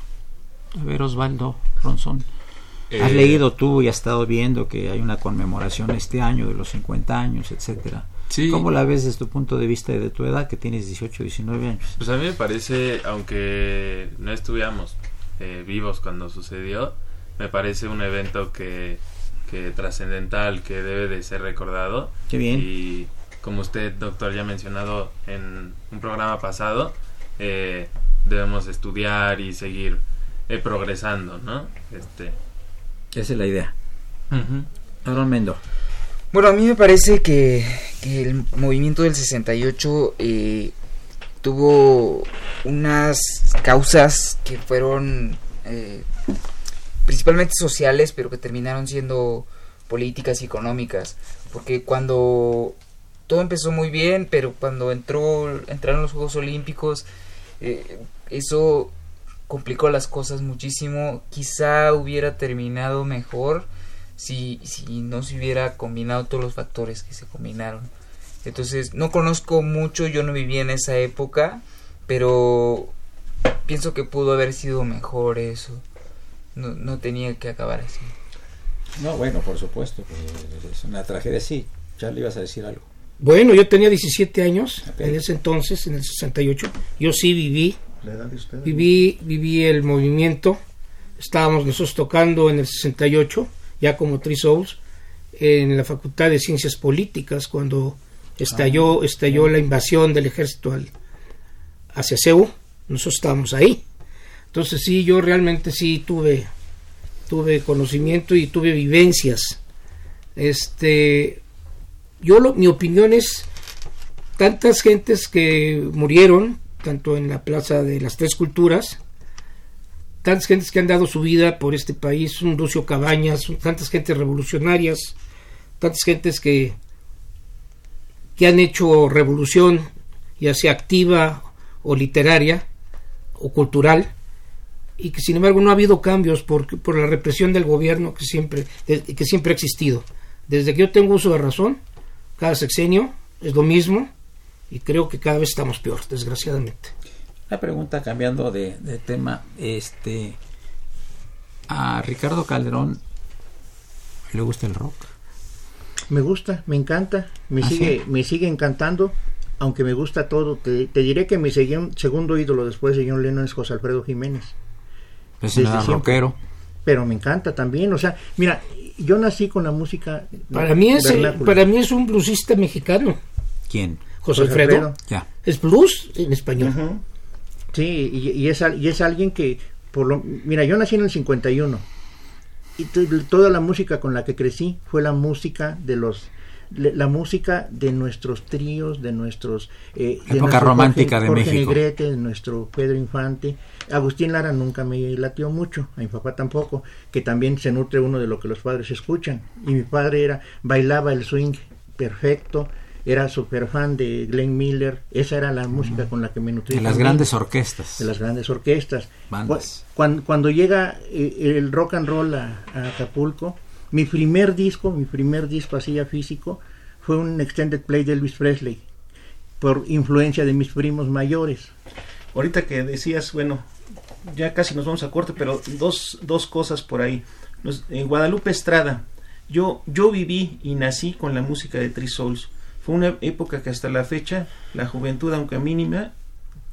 A ver, Osvaldo Ronzón. Has Eh, leído tú y has estado viendo que hay una conmemoración este año de los 50 años, etcétera. Sí. ¿Cómo la ves desde tu punto de vista y de tu edad, que tienes 18, 19 años? Pues a mí me parece, aunque no estuviéramos eh, vivos cuando sucedió, me parece un evento que, que trascendental, que debe de ser recordado. Qué bien. Y como usted, doctor, ya ha mencionado en un programa pasado, eh, debemos estudiar y seguir eh, progresando, ¿no? Este, Esa es la idea. Aaron Mendo. Bueno, a mí me parece que, que el movimiento del 68 eh, tuvo unas causas que fueron eh, principalmente sociales, pero que terminaron siendo políticas y económicas. Porque cuando todo empezó muy bien, pero cuando entró entraron los Juegos Olímpicos, eh, eso complicó las cosas muchísimo. Quizá hubiera terminado mejor si, si no se hubiera combinado todos los factores que se combinaron. Entonces, no conozco mucho, yo no viví en esa época, pero pienso que pudo haber sido mejor eso. No, no tenía que acabar así. No, bueno, por supuesto, que es una tragedia. Sí, Charlie, ibas a decir algo. Bueno, yo tenía 17 años en ese entonces, en el 68. Yo sí viví, La edad de ustedes. viví, viví el movimiento. Estábamos nosotros tocando en el 68, ya como Three Souls, en la Facultad de Ciencias Políticas, cuando estalló, Ah, estalló la invasión del ejército al, hacia Ceú. Nosotros estábamos ahí. Entonces sí, yo realmente sí tuve, tuve conocimiento y tuve vivencias. Este, yo lo- mi opinión es tantas gentes que murieron tanto en la plaza de las tres culturas tantas gentes que han dado su vida por este país un Lucio Cabañas tantas gentes revolucionarias tantas gentes que que han hecho revolución ya sea activa o literaria o cultural y que sin embargo no ha habido cambios por, por la represión del gobierno que siempre que siempre ha existido. Desde que yo tengo uso de razón cada sexenio es lo mismo y creo que cada vez estamos peor, desgraciadamente. Una pregunta cambiando de, de tema, este a Ricardo Calderón le gusta el rock. Me gusta, me encanta, me ¿Ah, sigue, sí? me sigue encantando, aunque me gusta todo. Te, te diré que mi segundo ídolo después de John Lennon es José Alfredo Jiménez. Era siempre. rockero. Pero me encanta también, o sea, mira, yo nací con la música. Para mí es vernácula. para mí es un bluesista mexicano. ¿Quién? José José Alfredo. Alfredo. Ya. Es blues en español. Sí, y, y es, al- y es alguien que, por lo, mira, yo nací en el 51 y to- toda la música con la que crecí fue la música de los la música de nuestros tríos, de nuestros eh, de época nuestro romántica de Jorge México. Negrete, de nuestro Pedro Infante. Agustín Lara nunca me latió mucho, a mi papá tampoco, que también se nutre uno de lo que los padres escuchan. Y mi padre era bailaba el swing perfecto, era súper fan de Glenn Miller, esa era la música con la que me nutrí. De las también grandes orquestas. de las grandes orquestas. Bandas. Cuando, cuando llega eh, el rock and roll a, a Acapulco, mi primer disco, mi primer disco así ya físico, fue un extended play de Elvis Presley, por influencia de mis primos mayores. Ahorita que decías, bueno, ya casi nos vamos a corte, pero dos, dos cosas por ahí. En Guadalupe Estrada, yo, yo viví y nací con la música de Three Souls. Fue una época que hasta la fecha, la juventud, aunque mínima,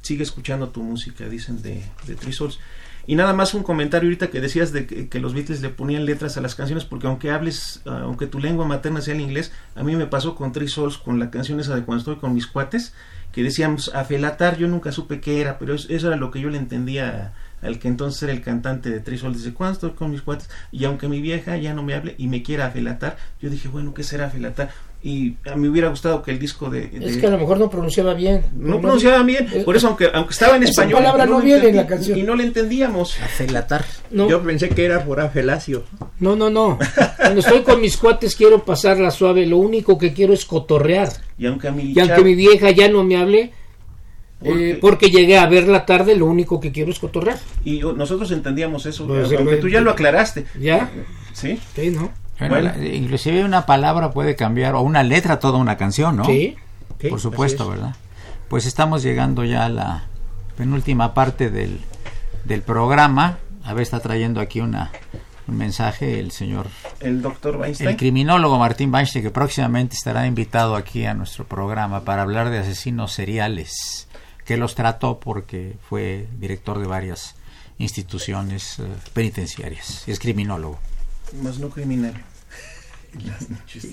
sigue escuchando tu música, dicen de, de Three Souls. Y nada más un comentario ahorita que decías de que, los Beatles le ponían letras a las canciones, porque aunque hables, ah, aunque tu lengua materna sea el inglés, a mí me pasó con Three Souls, con la canción esa de cuando estoy con mis cuates, que decíamos afelatar, yo nunca supe qué era, pero es- eso era lo que yo le entendía al que entonces era el cantante de Three Souls, dice, cuando estoy con mis cuates, y aunque mi vieja ya no me hable y me quiera afelatar, yo dije, bueno, ¿qué será afelatar? Y a mí hubiera gustado que el disco de... Es que a lo mejor no pronunciaba bien. no pronunciaba bien, por eso aunque, aunque estaba en Esa español, palabra no lo viene en la canción. y no le entendíamos. Afelatar. No. Yo pensé que era por afelacio. No, no, no. Cuando estoy con mis cuates quiero pasarla suave. Lo único que quiero es cotorrear. Y aunque a mi Y aunque mi vieja ya no me hable, Porque- eh, porque llegué a verla tarde, lo único que quiero es cotorrear. Y nosotros entendíamos eso, Pues, aunque lo- tú ya lo aclaraste. ¿Ya? ¿Sí? Sí, ¿no? Bueno, Bueno. la- inclusive una palabra puede cambiar, o una letra, toda una canción, ¿no? Sí. Sí, Por supuesto, es. ¿verdad? Pues estamos llegando ya a la penúltima parte del, del programa. A ver, está trayendo aquí una, un mensaje el señor, El doctor Weinstein. el criminólogo Martín Weinstein, que próximamente estará invitado aquí a nuestro programa para hablar de asesinos seriales, que los trató porque fue director de varias instituciones eh, penitenciarias y es criminólogo. Más no criminal.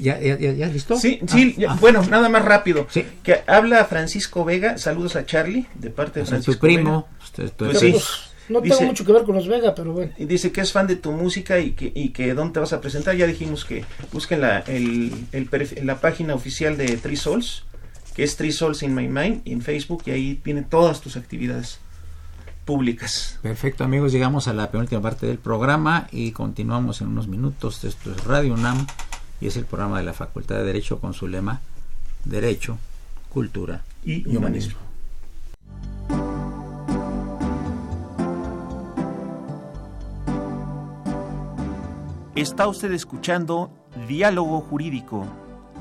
¿Ya, ya, ya, ya listo? Sí, sí, Ah, ya- ah. bueno, nada más rápido. Sí. Que habla Francisco Vega, saludos a Charlie, de parte de Francisco su primo. Vega. usted- usted- Pues sí. Pues, no Dice- tengo mucho que ver con los Vega, pero bueno. Y dice que es fan de tu música y que, y que dónde te vas a presentar. Ya dijimos que busquen la, el, el perf- la página oficial de Three Souls, que es Three Souls in My Mind, en Facebook, y ahí vienen todas tus actividades públicas. Perfecto amigos, llegamos a la penúltima parte del programa y continuamos en unos minutos. Esto es Radio UNAM y es el programa de la Facultad de Derecho con su lema Derecho, Cultura Y y Humanismo. Está usted escuchando Diálogo Jurídico,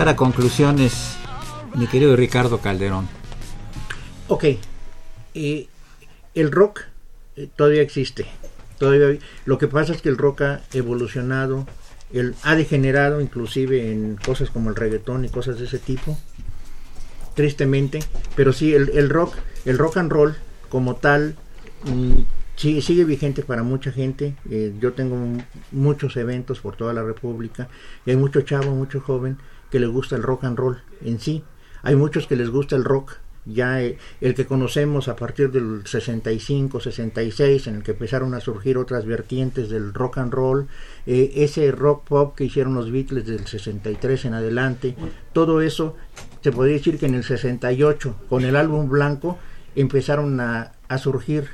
Llegar a conclusiones, mi querido Ricardo Calderón. Ok, eh, el rock eh, todavía existe. Todavía, lo que pasa es que el rock ha evolucionado, el, ha degenerado inclusive en cosas como el reggaetón y cosas de ese tipo, tristemente. Pero sí, el, el rock, el rock and roll como tal, mm, sí, sigue vigente para mucha gente. Eh, yo tengo muchos eventos por toda la República y hay mucho chavo, mucho joven que le gusta el rock and roll en sí. Hay muchos que les gusta el rock ya eh, el que conocemos a partir del 65, 66, en el que empezaron a surgir otras vertientes del rock and roll, eh, ese rock pop que hicieron los Beatles del 63 en adelante, todo eso se podría decir que en el 68, con el álbum blanco, empezaron a, a surgir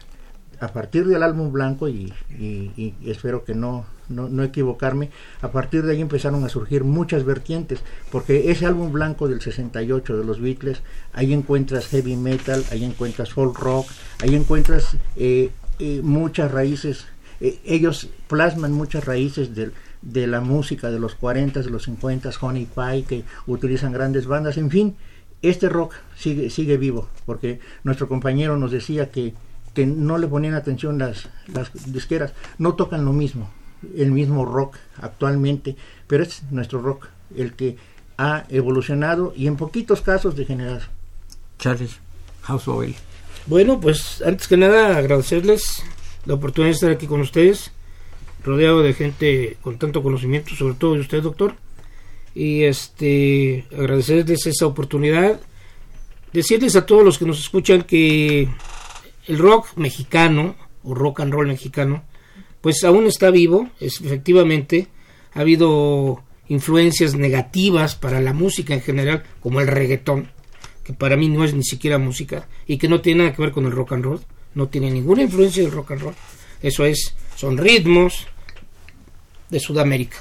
a partir del álbum blanco y- y espero que no, no, no equivocarme, a partir de ahí empezaron a surgir muchas vertientes, porque ese álbum blanco del 68 de los Beatles, ahí encuentras heavy metal, ahí encuentras folk rock, ahí encuentras eh, eh, muchas raíces, eh, ellos plasman muchas raíces de la música de los 40, de los 50, Honey Pie, que utilizan grandes bandas, en fin, este rock sigue, sigue vivo, porque nuestro compañero nos decía que, que no le ponían atención las, las disqueras, no tocan lo mismo, el mismo rock actualmente, pero es nuestro rock el que ha evolucionado y en poquitos casos degenerado. Charles. House Bobel. Bueno, pues antes que nada agradecerles la oportunidad de estar aquí con ustedes, rodeado de gente con tanto conocimiento, sobre todo de usted, doctor. Y este agradecerles esa oportunidad. Decirles a todos los que nos escuchan que el rock mexicano o rock and roll mexicano, pues aún está vivo, es, efectivamente. Ha habido influencias negativas para la música en general, como el reggaetón, que para mí no es ni siquiera música y que no tiene nada que ver con el rock and roll, no tiene ninguna influencia del rock and roll. Eso es, son ritmos de Sudamérica,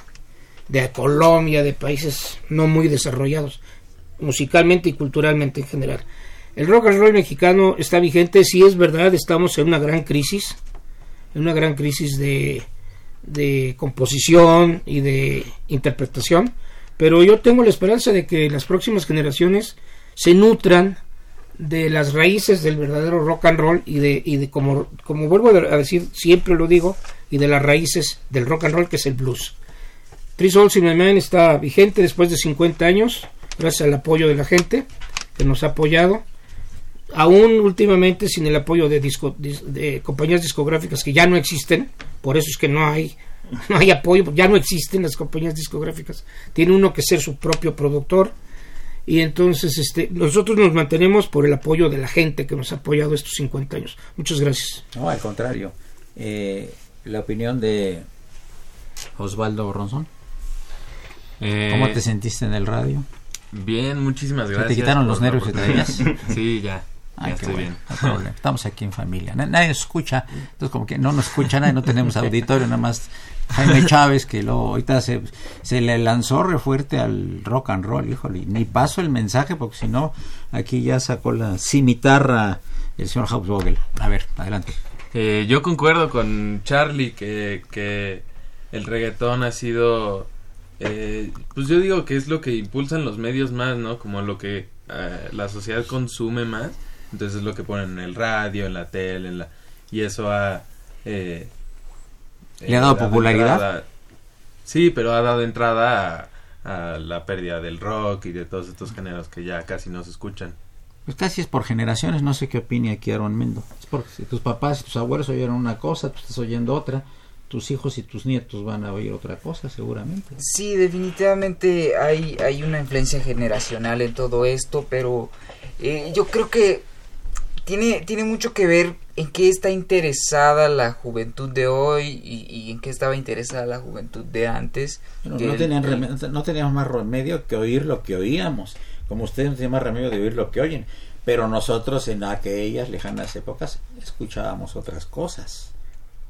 de Colombia, de países no muy desarrollados, musicalmente y culturalmente en general. El rock and roll mexicano está vigente, sí es verdad, estamos en una gran crisis, en una gran crisis de, de composición y de interpretación, pero yo tengo la esperanza de que las próximas generaciones se nutran de las raíces del verdadero rock and roll y de, y de como, como vuelvo a decir, siempre lo digo, y de las raíces del rock and roll que es el blues. Three Souls in My Man está vigente después de 50 años, gracias al apoyo de la gente que nos ha apoyado. Aún últimamente sin el apoyo de, disco, de compañías discográficas que ya no existen, por eso es que no hay [laughs] no hay apoyo, ya no existen las compañías discográficas. Tiene uno que ser su propio productor y entonces este nosotros nos mantenemos por el apoyo de la gente que nos ha apoyado estos 50 años. Muchas gracias. No, al contrario. Eh, la opinión de Osvaldo Ronson. Eh, ¿Cómo te sentiste en el radio? Bien, muchísimas ¿Se gracias. ¿Te quitaron los nervios que traías? Sí, ya. Ay, ya qué estoy bueno, bien. no. Estamos aquí en familia. Na- Nadie nos escucha. Entonces, como que no nos escucha nadie, no tenemos auditorio, nada más Jaime Chávez, que luego ahorita se, se le lanzó re fuerte al rock and roll, híjole. Ni paso el mensaje, porque si no, aquí ya sacó la cimitarra el señor Hausvogel. A ver, adelante. Eh, yo concuerdo con Charlie que, que el reggaetón ha sido, eh, pues yo digo que es lo que impulsan los medios más, ¿no? Como lo que eh, la sociedad consume más, entonces es lo que ponen en el radio, en la tele, en la, y eso ha... eh, ¿Le ha dado popularidad? entrada- sí, pero ha dado entrada a, a la pérdida del rock y de todos estos géneros que ya casi no se escuchan. Pues casi es por generaciones, no sé qué opine aquí Aaron Mendo. Es porque si tus papás y tus abuelos oyeron una cosa, tú estás oyendo otra, tus hijos y tus nietos van a oír otra cosa seguramente. Sí, definitivamente hay, hay una influencia generacional en todo esto, pero eh, yo creo que tiene, tiene mucho que ver en qué está interesada la juventud de hoy y, y en qué estaba interesada la juventud de antes. No, tenían no teníamos más remedio que oír lo que oíamos, como ustedes no tienen más remedio de oír lo que oyen, pero nosotros en aquellas lejanas épocas escuchábamos otras cosas.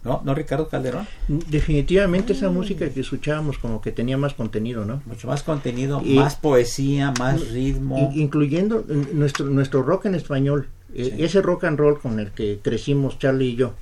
¿No, ¿No Ricardo Calderón? Definitivamente esa música que escuchábamos como que tenía más contenido, ¿no? Mucho más contenido, Y- más poesía, más ritmo. In- incluyendo nuestro nuestro rock en español Sí. ese rock and roll con el que crecimos Charlie y yo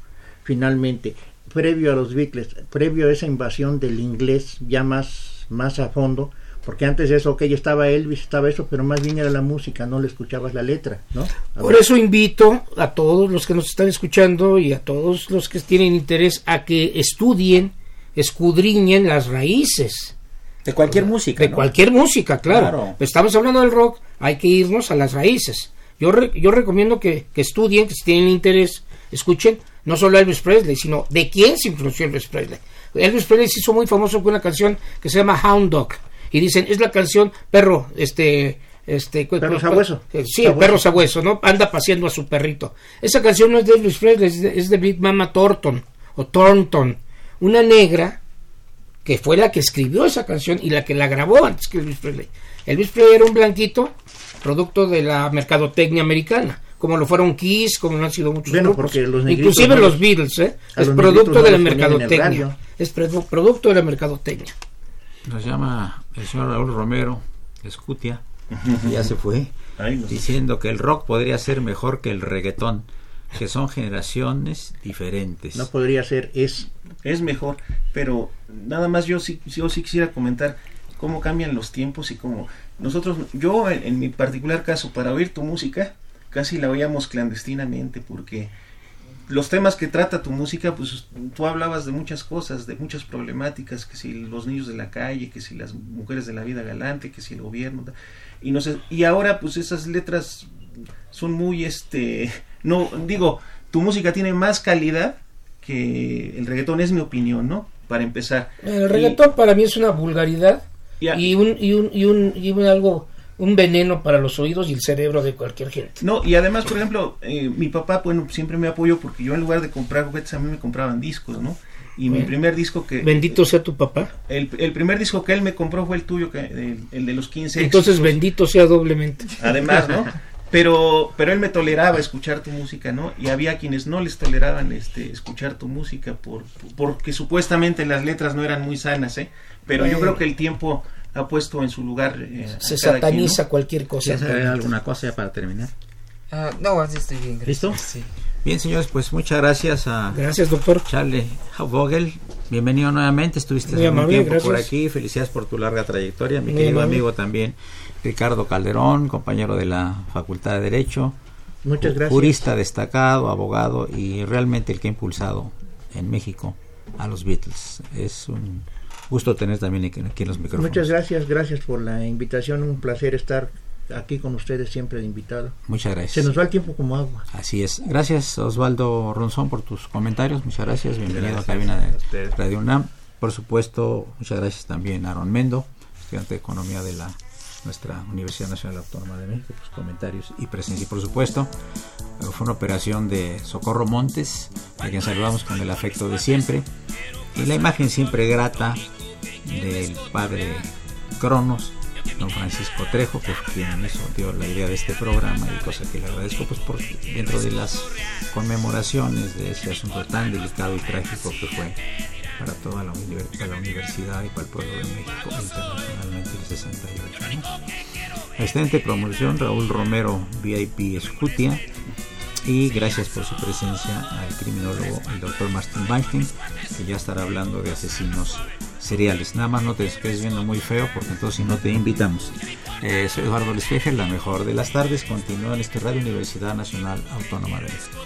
finalmente previo a los Beatles previo a esa invasión del inglés ya más más a fondo porque antes de eso ok estaba Elvis estaba eso pero más bien era la música no le escuchabas la letra no A Por ver. eso invito a todos los que nos están escuchando y a todos los que tienen interés a que estudien, escudriñen las raíces. De cualquier música. De ¿no? cualquier música, claro. Claro. Estamos hablando del rock, hay que irnos a las raíces. Yo, re- yo recomiendo que, que estudien, que si tienen interés, escuchen no solo a Elvis Presley, sino de quién se influenció Elvis Presley. Elvis Presley se hizo muy famoso con una canción que se llama Hound Dog. Y dicen, es la canción perro, este... Este, cu- Perro sabueso. eh, Sí, Sabueso. perro sabueso, ¿no? Anda paseando a su perrito. Esa canción no es de Elvis Presley, es de, es de Big Mama Thornton, o Thornton, una negra que fue la que escribió esa canción y la que la grabó antes que Elvis Presley. Elvis Presley era un blanquito, producto de la mercadotecnia americana, como lo fueron Kiss, como lo han sido muchos Bueno, grupos. porque los Inclusive no Beatles, ¿eh? Es los producto de la no mercadotecnia. Es produ- producto de la mercadotecnia. Nos llama el señor Raúl Romero, Escutia, ya se fue, no diciendo que el rock podría ser mejor que el reggaetón, que son generaciones diferentes. no podría ser es es mejor, pero nada más yo sí, yo sí quisiera comentar cómo cambian los tiempos y cómo nosotros, yo en, en mi particular caso, para oír tu música, casi la oíamos clandestinamente porque los temas que trata tu música, pues tú hablabas de muchas cosas, de muchas problemáticas, que si los niños de la calle, que si las mujeres de la vida galante, que si el gobierno, y no sé, y ahora pues esas letras son muy este, no digo, tu música tiene más calidad que el reggaetón es mi opinión, ¿no? Para empezar. El reggaetón para mí es una vulgaridad y un y un y un, y un algo un veneno para los oídos y el cerebro de cualquier gente. No, y además, por ejemplo, eh, mi papá, bueno, siempre me apoyó porque yo en lugar de comprar juguetes a mí me compraban discos, ¿no? Y mi primer disco que... Bendito sea tu papá. El, el primer disco que él me compró fue el tuyo, que, el, el de los 15 Entonces bendito sea doblemente. Además, ¿no? [laughs] Pero, pero él me toleraba escuchar tu música, ¿no? Y había quienes no les toleraban este, escuchar tu música por, porque supuestamente las letras no eran muy sanas, ¿eh? Pero yo Bueno. creo que el tiempo ha puesto en su lugar... eh, Se quien, sataniza ¿no? cualquier cosa. ¿Quieres agregar alguna cosa ya para terminar? Ah, no, así estoy bien. gracias. ¿Listo? Sí. Bien, señores, pues muchas gracias a Gracias, doctor. Charlie Vogel. Bienvenido nuevamente. Estuviste Muy amable, tiempo por aquí. Felicidades por tu larga trayectoria. Mi Muy querido amable. amigo también, Ricardo Calderón, compañero de la Facultad de Derecho. Muchas gracias. Jurista destacado, abogado y realmente el que ha impulsado en México a los Beatles. Es un gusto tener también aquí en los micrófonos. Muchas gracias, gracias por la invitación. Un placer estar aquí con ustedes siempre de invitado. Muchas gracias. Se nos va el tiempo como agua. Así es. Gracias Osvaldo Ronzón por tus comentarios. Muchas gracias. Bienvenido Gracias a cabina de. Radio UNAM. Por supuesto, muchas gracias también a Aaron Mendo, estudiante de Economía de la nuestra Universidad Nacional Autónoma de México, tus comentarios y presencia. Y por supuesto, fue una operación de Socorro Montes, a quien saludamos con el afecto de siempre. Y la imagen siempre grata del padre Cronos, don Francisco Trejo, que quien hizo, dio la idea de este programa y cosa que le agradezco pues por dentro de las conmemoraciones de ese asunto tan delicado y trágico que fue para toda la, para la universidad y para el pueblo de México internacionalmente el 68. ¿no? Excelente promoción Raúl Romero VIP Escutia y gracias por su presencia al criminólogo el doctor Martin Weinstein que ya estará hablando de asesinos seriales. Nada más no te estés viendo muy feo porque entonces si no te invitamos. Eh, soy Eduardo Lesfeger, la mejor de las tardes. Continúa en este Radio Universidad Nacional Autónoma de México.